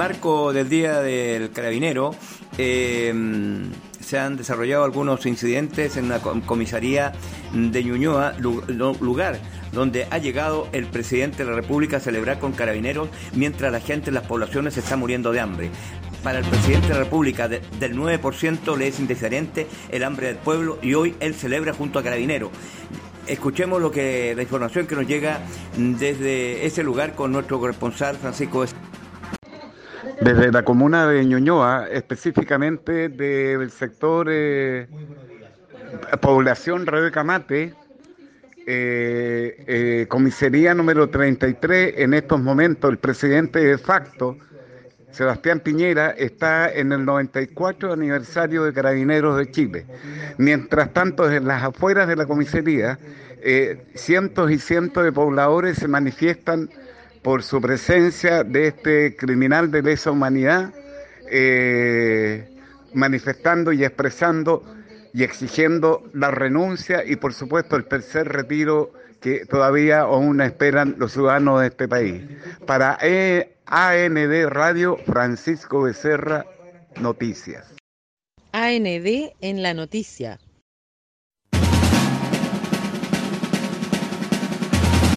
marco del Día del Carabinero, eh, se han desarrollado algunos incidentes en la comisaría de Ñuñoa, lugar donde ha llegado el presidente de la República a celebrar con carabineros mientras la gente en las poblaciones se está muriendo de hambre. Para el presidente de la República del 9% le es indiferente el hambre del pueblo y hoy él celebra junto a carabineros. Escuchemos lo que la información que nos llega desde ese lugar con nuestro corresponsal Francisco. Desde la comuna de Ñuñoa, específicamente del sector eh, población Rebeca Mate, eh, eh, comisaría número 33, en estos momentos el presidente de facto, Sebastián Piñera, está en el 94 aniversario de Carabineros de Chile. Mientras tanto, en las afueras de la comisaría, eh, cientos y cientos de pobladores se manifiestan por su presencia de este criminal de lesa humanidad, manifestando y expresando y exigiendo la renuncia y por supuesto el tercer retiro que todavía aún esperan los ciudadanos de este país. Para e AND Radio, Francisco Becerra, Noticias. AND en la noticia.